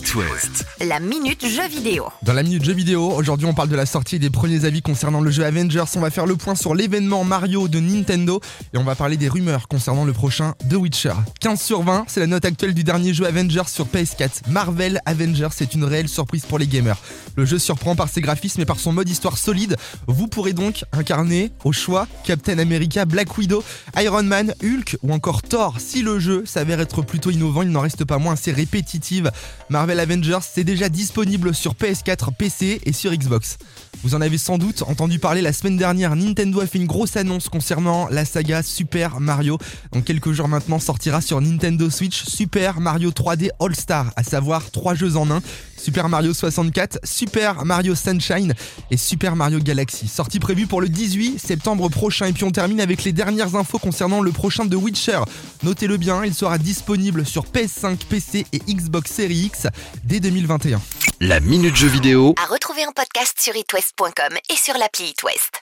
It West. La minute jeu vidéo. Dans la minute jeu vidéo, aujourd'hui on parle de la sortie des premiers avis concernant le jeu Avengers. On va faire le point sur l'événement Mario de Nintendo et on va parler des rumeurs concernant le prochain The Witcher. 15 sur 20, c'est la note actuelle du dernier jeu Avengers sur PS4. Marvel Avengers, c'est une réelle surprise pour les gamers. Le jeu surprend par ses graphismes et par son mode histoire solide. Vous pourrez donc incarner au choix Captain America, Black Widow, Iron Man, Hulk ou encore Thor. Si le jeu s'avère être plutôt innovant, il n'en reste pas moins assez répétitive. Marvel Avengers, c'est déjà disponible sur PS4, PC et sur Xbox. Vous en avez sans doute entendu parler la semaine dernière, Nintendo a fait une grosse annonce concernant la saga Super Mario. Dans quelques jours maintenant sortira sur Nintendo Switch Super Mario 3D All Star, à savoir trois jeux en un. Super Mario 64, Super Mario Sunshine et Super Mario Galaxy. Sortie prévue pour le 18 septembre prochain. Et puis on termine avec les dernières infos concernant le prochain The Witcher. Notez-le bien, il sera disponible sur PS5, PC et Xbox Series X dès 2021. La minute jeu vidéo À retrouver en podcast sur itwest.com et sur l'appli itwest.